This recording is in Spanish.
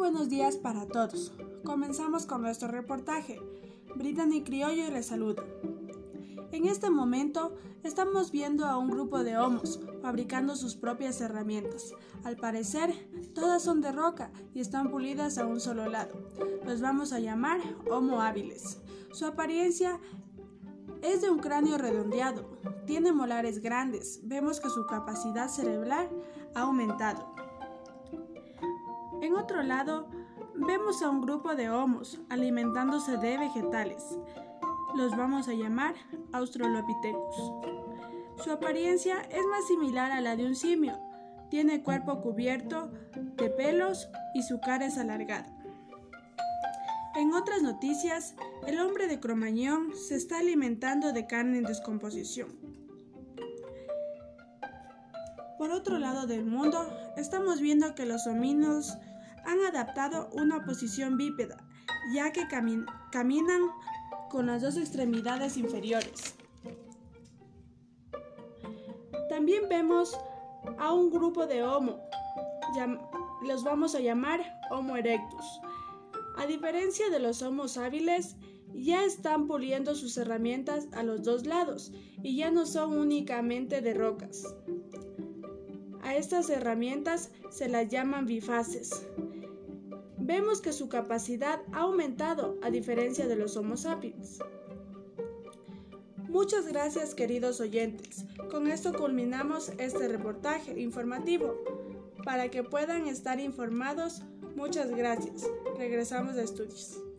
buenos días para todos. Comenzamos con nuestro reportaje. Brittany Criollo les saluda. En este momento estamos viendo a un grupo de homos fabricando sus propias herramientas. Al parecer, todas son de roca y están pulidas a un solo lado. Los vamos a llamar homo hábiles. Su apariencia es de un cráneo redondeado, tiene molares grandes, vemos que su capacidad cerebral ha aumentado. En otro lado, vemos a un grupo de homos alimentándose de vegetales. Los vamos a llamar Australopithecus. Su apariencia es más similar a la de un simio. Tiene cuerpo cubierto de pelos y su cara es alargada. En otras noticias, el hombre de Cromañón se está alimentando de carne en descomposición. Por otro lado del mundo, estamos viendo que los homínidos han adaptado una posición bípeda, ya que caminan con las dos extremidades inferiores. También vemos a un grupo de Homo, los vamos a llamar Homo erectus. A diferencia de los Homos hábiles, ya están puliendo sus herramientas a los dos lados y ya no son únicamente de rocas. A estas herramientas se las llaman bifaces vemos que su capacidad ha aumentado a diferencia de los Homo sapiens. Muchas gracias queridos oyentes. Con esto culminamos este reportaje informativo. Para que puedan estar informados, muchas gracias. Regresamos a estudios.